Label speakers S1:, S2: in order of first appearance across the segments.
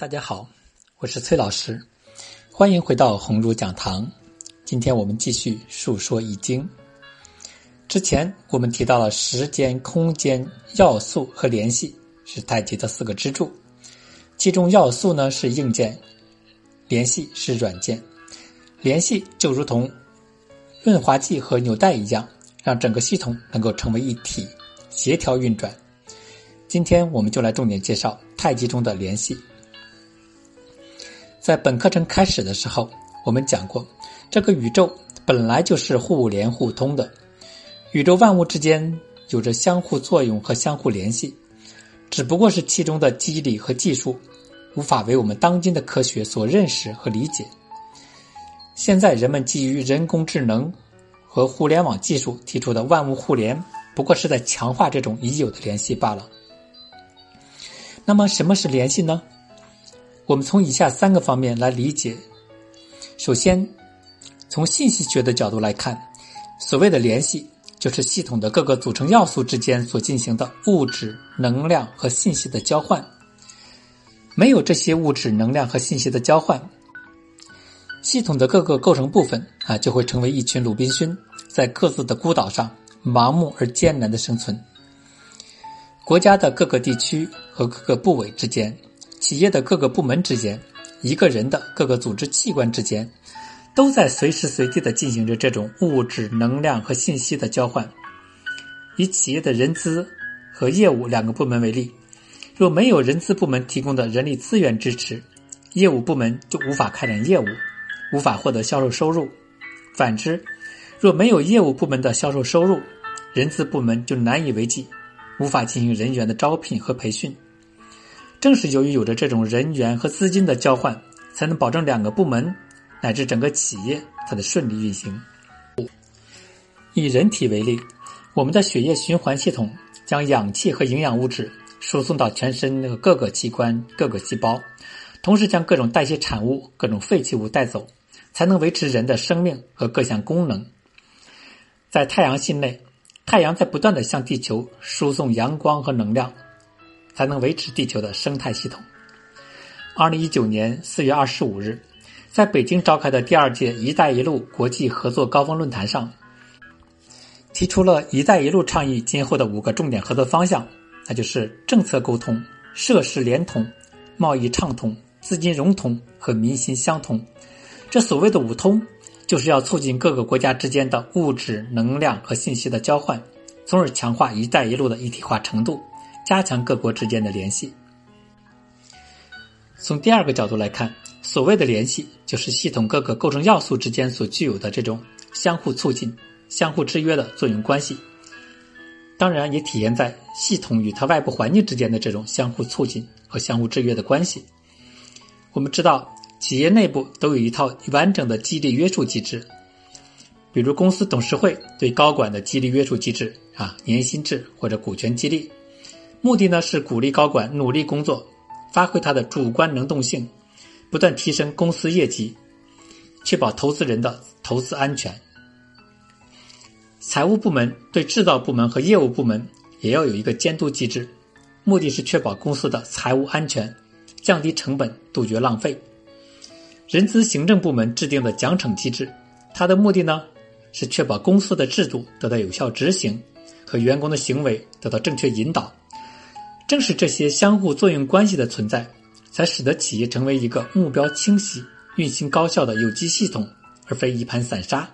S1: 大家好，我是崔老师，欢迎回到红儒讲堂。今天我们继续述说《易经》。之前我们提到了时间、空间、要素和联系是太极的四个支柱，其中要素呢是硬件，联系是软件。联系就如同润滑剂和纽带一样，让整个系统能够成为一体，协调运转。今天我们就来重点介绍太极中的联系。在本课程开始的时候，我们讲过，这个宇宙本来就是互联互通的，宇宙万物之间有着相互作用和相互联系，只不过是其中的机理和技术无法为我们当今的科学所认识和理解。现在人们基于人工智能和互联网技术提出的万物互联，不过是在强化这种已有的联系罢了。那么，什么是联系呢？我们从以下三个方面来理解。首先，从信息学的角度来看，所谓的联系就是系统的各个组成要素之间所进行的物质、能量和信息的交换。没有这些物质、能量和信息的交换，系统的各个构成部分啊就会成为一群鲁滨逊，在各自的孤岛上盲目而艰难的生存。国家的各个地区和各个部委之间。企业的各个部门之间，一个人的各个组织器官之间，都在随时随地的进行着这种物质、能量和信息的交换。以企业的人资和业务两个部门为例，若没有人资部门提供的人力资源支持，业务部门就无法开展业务，无法获得销售收入。反之，若没有业务部门的销售收入，人资部门就难以为继，无法进行人员的招聘和培训。正是由于有着这种人员和资金的交换，才能保证两个部门乃至整个企业它的顺利运行。以人体为例，我们的血液循环系统将氧气和营养物质输送到全身那个各个器官、各个细胞，同时将各种代谢产物、各种废弃物带走，才能维持人的生命和各项功能。在太阳系内，太阳在不断的向地球输送阳光和能量。才能维持地球的生态系统。二零一九年四月二十五日，在北京召开的第二届“一带一路”国际合作高峰论坛上，提出了“一带一路”倡议今后的五个重点合作方向，那就是政策沟通、设施联通、贸易畅通、资金融通和民心相通。这所谓的“五通”，就是要促进各个国家之间的物质、能量和信息的交换，从而强化“一带一路”的一体化程度。加强各国之间的联系。从第二个角度来看，所谓的联系，就是系统各个构成要素之间所具有的这种相互促进、相互制约的作用关系。当然，也体现在系统与它外部环境之间的这种相互促进和相互制约的关系。我们知道，企业内部都有一套完整的激励约束机制，比如公司董事会对高管的激励约束机制啊，年薪制或者股权激励。目的呢是鼓励高管努力工作，发挥他的主观能动性，不断提升公司业绩，确保投资人的投资安全。财务部门对制造部门和业务部门也要有一个监督机制，目的是确保公司的财务安全，降低成本，杜绝浪费。人资行政部门制定的奖惩机制，它的目的呢是确保公司的制度得到有效执行，和员工的行为得到正确引导。正是这些相互作用关系的存在，才使得企业成为一个目标清晰、运行高效的有机系统，而非一盘散沙。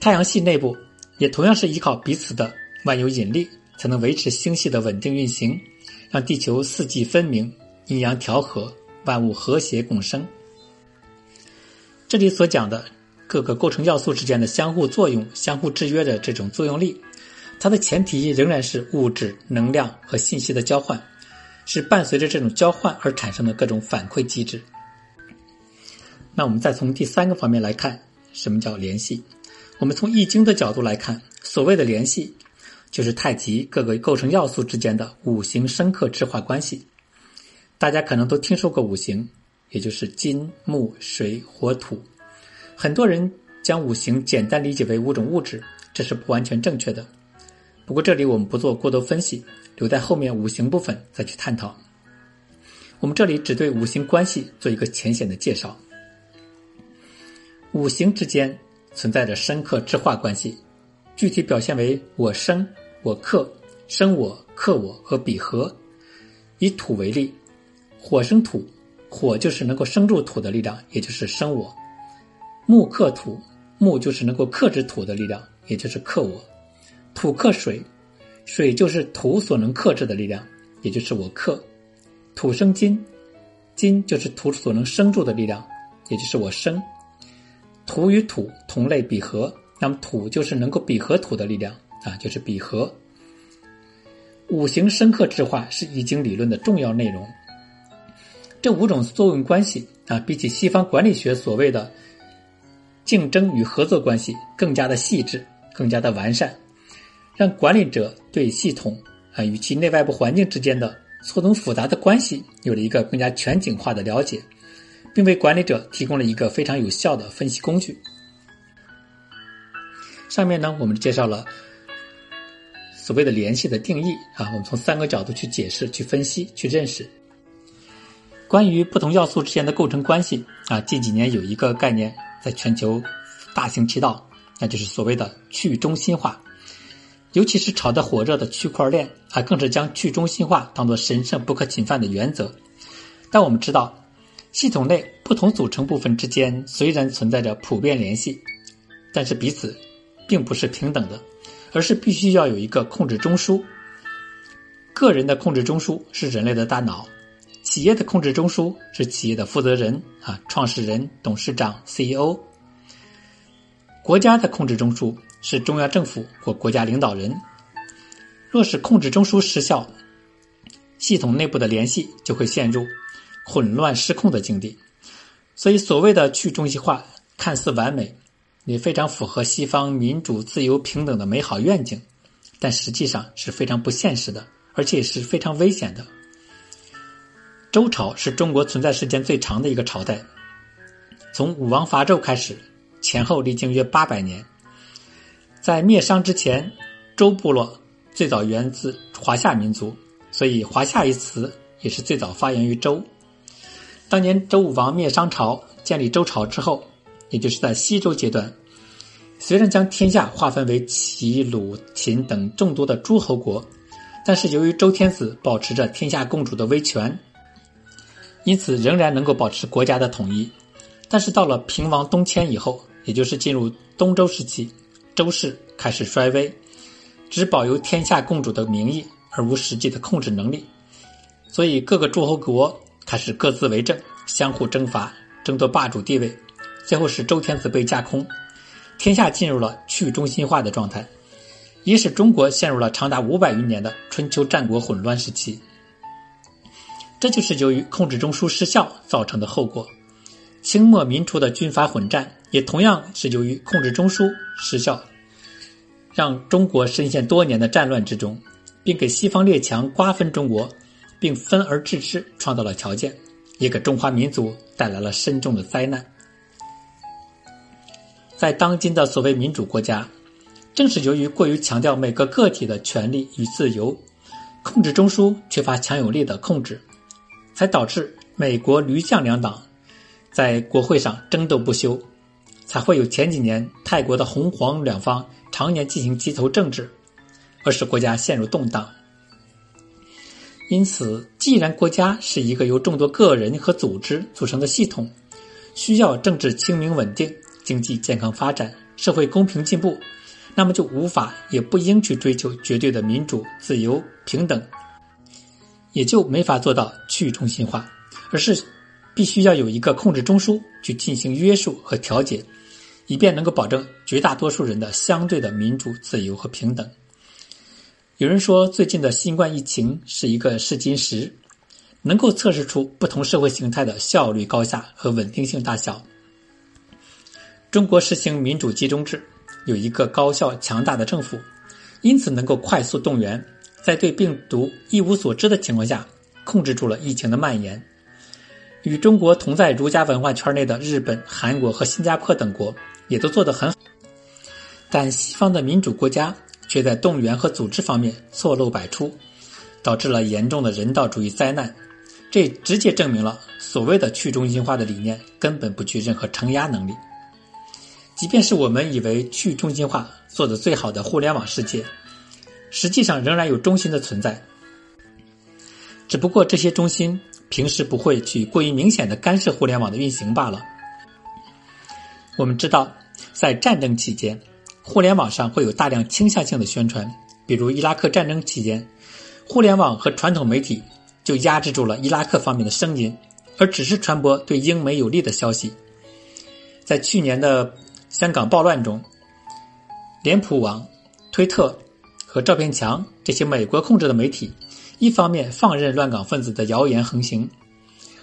S1: 太阳系内部也同样是依靠彼此的万有引力，才能维持星系的稳定运行，让地球四季分明、阴阳调和、万物和谐共生。这里所讲的各个构成要素之间的相互作用、相互制约的这种作用力。它的前提仍然是物质、能量和信息的交换，是伴随着这种交换而产生的各种反馈机制。那我们再从第三个方面来看，什么叫联系？我们从易经的角度来看，所谓的联系，就是太极各个构成要素之间的五行生克制化关系。大家可能都听说过五行，也就是金、木、水、火、土。很多人将五行简单理解为五种物质，这是不完全正确的。不过这里我们不做过多分析，留在后面五行部分再去探讨。我们这里只对五行关系做一个浅显的介绍。五行之间存在着生克制化关系，具体表现为我生我克、生我克我和比合。以土为例，火生土，火就是能够生住土的力量，也就是生我；木克土，木就是能够克制土的力量，也就是克我；土克水，水就是土所能克制的力量，也就是我克；土生金，金就是土所能生住的力量，也就是我生。土与土同类比合，那么土就是能够比合土的力量啊，就是比合。五行生克制化是易经理论的重要内容。这五种作用关系啊，比起西方管理学所谓的竞争与合作关系更加的细致，更加的完善，让管理者对系统啊与其内外部环境之间的错综复杂的关系有了一个更加全景化的了解。并为管理者提供了一个非常有效的分析工具。上面呢，我们介绍了所谓的联系的定义啊，我们从三个角度去解释、去分析、去认识。关于不同要素之间的构成关系啊，近几年有一个概念在全球大行其道，那就是所谓的去中心化。尤其是炒得火热的区块链啊，更是将去中心化当做神圣不可侵犯的原则。但我们知道。系统内不同组成部分之间虽然存在着普遍联系，但是彼此并不是平等的，而是必须要有一个控制中枢。个人的控制中枢是人类的大脑，企业的控制中枢是企业的负责人啊，创始人、董事长、CEO。国家的控制中枢是中央政府或国家领导人。若是控制中枢失效，系统内部的联系就会陷入。混乱失控的境地，所以所谓的去中心化看似完美，也非常符合西方民主、自由、平等的美好愿景，但实际上是非常不现实的，而且也是非常危险的。周朝是中国存在时间最长的一个朝代，从武王伐纣开始，前后历经约八百年。在灭商之前，周部落最早源自华夏民族，所以“华夏”一词也是最早发源于周。当年周武王灭商朝，建立周朝之后，也就是在西周阶段，虽然将天下划分为齐、鲁、秦等众多的诸侯国，但是由于周天子保持着天下共主的威权，因此仍然能够保持国家的统一。但是到了平王东迁以后，也就是进入东周时期，周氏开始衰微，只保有天下共主的名义，而无实际的控制能力，所以各个诸侯国。开始各自为政，相互征伐，争夺霸主地位，最后使周天子被架空，天下进入了去中心化的状态，也使中国陷入了长达五百余年的春秋战国混乱时期。这就是由于控制中枢失效造成的后果。清末民初的军阀混战，也同样是由于控制中枢失效，让中国深陷多年的战乱之中，并给西方列强瓜分中国。并分而治之，创造了条件，也给中华民族带来了深重的灾难。在当今的所谓民主国家，正是由于过于强调每个个体的权利与自由，控制中枢缺乏强有力的控制，才导致美国驴象两党在国会上争斗不休，才会有前几年泰国的红黄两方常年进行街头政治，而使国家陷入动荡。因此，既然国家是一个由众多个人和组织组成的系统，需要政治清明稳定、经济健康发展、社会公平进步，那么就无法也不应去追求绝对的民主、自由、平等，也就没法做到去中心化，而是必须要有一个控制中枢去进行约束和调节，以便能够保证绝大多数人的相对的民主、自由和平等。有人说，最近的新冠疫情是一个试金石，能够测试出不同社会形态的效率高下和稳定性大小。中国实行民主集中制，有一个高效强大的政府，因此能够快速动员，在对病毒一无所知的情况下，控制住了疫情的蔓延。与中国同在儒家文化圈内的日本、韩国和新加坡等国也都做得很好，但西方的民主国家。却在动员和组织方面错漏百出，导致了严重的人道主义灾难，这直接证明了所谓的去中心化的理念根本不具任何承压能力。即便是我们以为去中心化做的最好的互联网世界，实际上仍然有中心的存在，只不过这些中心平时不会去过于明显的干涉互联网的运行罢了。我们知道，在战争期间，互联网上会有大量倾向性的宣传，比如伊拉克战争期间，互联网和传统媒体就压制住了伊拉克方面的声音，而只是传播对英美有利的消息。在去年的。香港暴乱中，脸谱网、推特和照片墙这些美国控制的媒体，一方面放任乱港分子的谣言横行，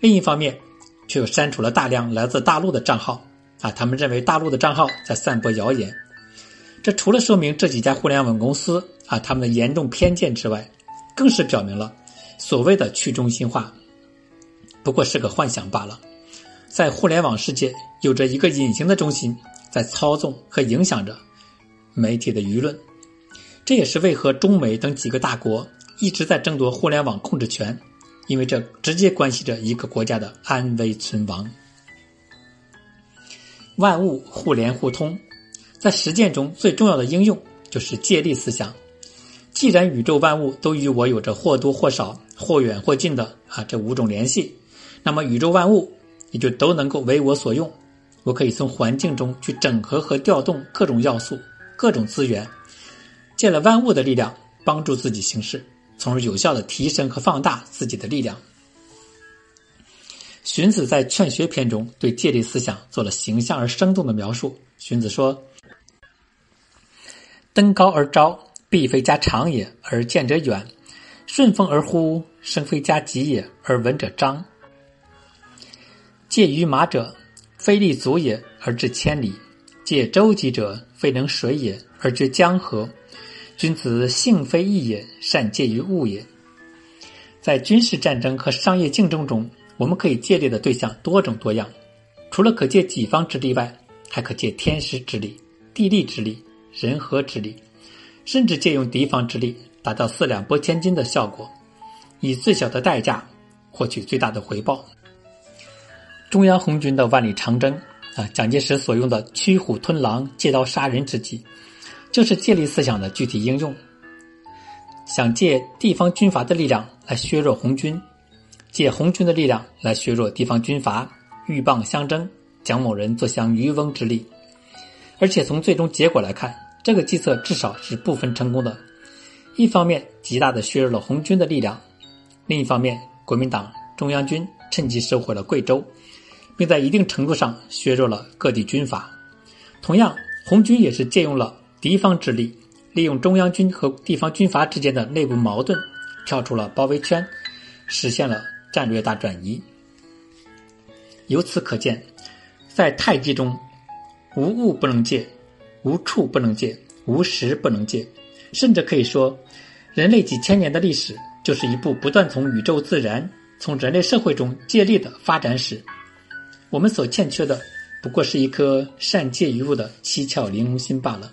S1: 另一方面却又删除了大量来自大陆的账号。啊，他们认为大陆的账号在散播谣言。这除了说明这几家互联网公司啊他们的严重偏见之外，更是表明了所谓的去中心化不过是个幻想罢了。在互联网世界，有着一个隐形的中心。在操纵和影响着媒体的舆论，这也是为何中美等几个大国一直在争夺互联网控制权，因为这直接关系着一个国家的安危存亡。万物互联互通，在实践中最重要的应用就是借力思想。既然宇宙万物都与我有着或多或少、或远或近的啊这五种联系，那么宇宙万物也就都能够为我所用。我可以从环境中去整合和调动各种要素、各种资源，借了万物的力量帮助自己行事，从而有效的提升和放大自己的力量。荀子在《劝学篇》中对借力思想做了形象而生动的描述。荀子说：“登高而招，必非加长也，而见者远；顺风而呼，声非加急也，而闻者张。借于马者。”非立足也而至千里，借舟楫者，非能水也而至江河。君子性非异也，善借于物也。在军事战争和商业竞争中，我们可以借力的对象多种多样，除了可借己方之力外，还可借天时之力、地利之力、人和之力，甚至借用敌方之力，达到四两拨千斤的效果，以最小的代价获取最大的回报。中央红军的万里长征啊，蒋介石所用的驱虎吞狼、借刀杀人之计，就是借力思想的具体应用。想借地方军阀的力量来削弱红军，借红军的力量来削弱地方军阀，鹬蚌相争，蒋某人坐享渔翁之利。而且从最终结果来看，这个计策至少是部分成功的。一方面极大的削弱了红军的力量，另一方面国民党中央军趁机收回了贵州。并在一定程度上削弱了各地军阀。同样，红军也是借用了敌方之力，利用中央军和地方军阀之间的内部矛盾，跳出了包围圈，实现了战略大转移。由此可见，在太极中，无物不能借，无处不能借，无时不能借，甚至可以说，人类几千年的历史就是一部不断从宇宙自然、从人类社会中借力的发展史。我们所欠缺的，不过是一颗善借于物的七窍玲珑心罢了。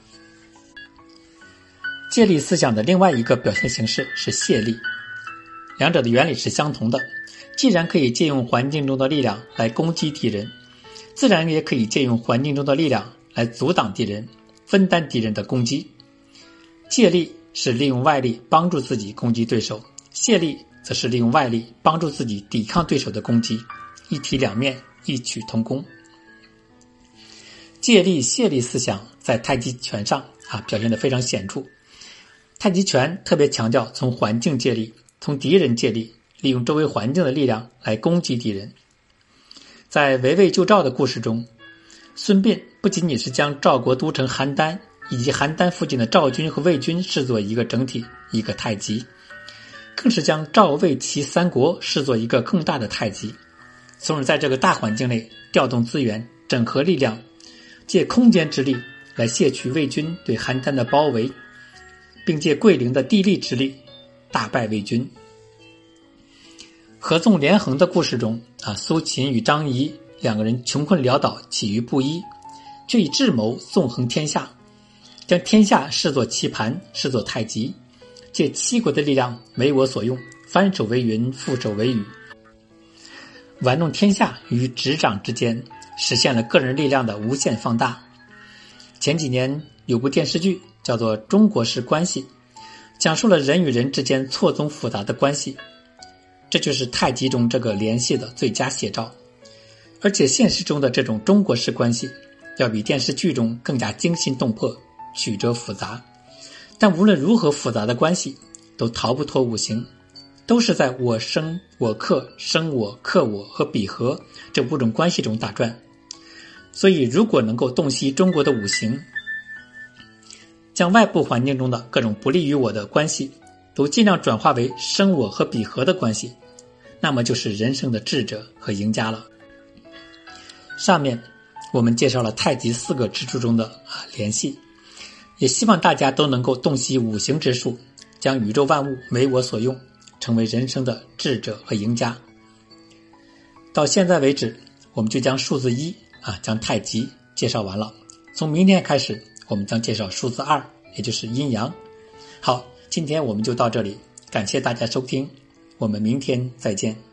S1: 借力思想的另外一个表现形式是泄力，两者的原理是相同的。既然可以借用环境中的力量来攻击敌人，自然也可以借用环境中的力量来阻挡敌人、分担敌人的攻击。借力是利用外力帮助自己攻击对手，泄力则是利用外力帮助自己抵抗对手的攻击，一体两面。异曲同工，借力泄力思想在太极拳上啊表现的非常显著。太极拳特别强调从环境借力，从敌人借力，利用周围环境的力量来攻击敌人。在围魏救赵的故事中，孙膑不仅仅是将赵国都城邯郸以及邯郸附近的赵军和魏军视作一个整体，一个太极，更是将赵魏齐三国视作一个更大的太极。从而在这个大环境内调动资源、整合力量，借空间之力来卸去魏军对邯郸的包围，并借桂林的地利之力大败魏军。合纵连横的故事中，啊，苏秦与张仪两个人穷困潦倒、起于布衣，却以智谋纵横天下，将天下视作棋盘，视作太极，借七国的力量为我所用，翻手为云，覆手为雨。玩弄天下与执掌之间，实现了个人力量的无限放大。前几年有部电视剧叫做《中国式关系》，讲述了人与人之间错综复杂的关系，这就是太极中这个联系的最佳写照。而且现实中的这种中国式关系，要比电视剧中更加惊心动魄、曲折复杂。但无论如何复杂的关系，都逃不脱五行，都是在我生我克、生我克我和比合这五种关系中打转。所以，如果能够洞悉中国的五行，将外部环境中的各种不利于我的关系，都尽量转化为生我和彼合的关系，那么就是人生的智者和赢家了。上面我们介绍了太极四个支柱中的啊联系。也希望大家都能够洞悉五行之术，将宇宙万物为我所用，成为人生的智者和赢家。到现在为止，我们就将数字一啊，将太极介绍完了。从明天开始，我们将介绍数字二，也就是阴阳。好，今天我们就到这里，感谢大家收听，我们明天再见。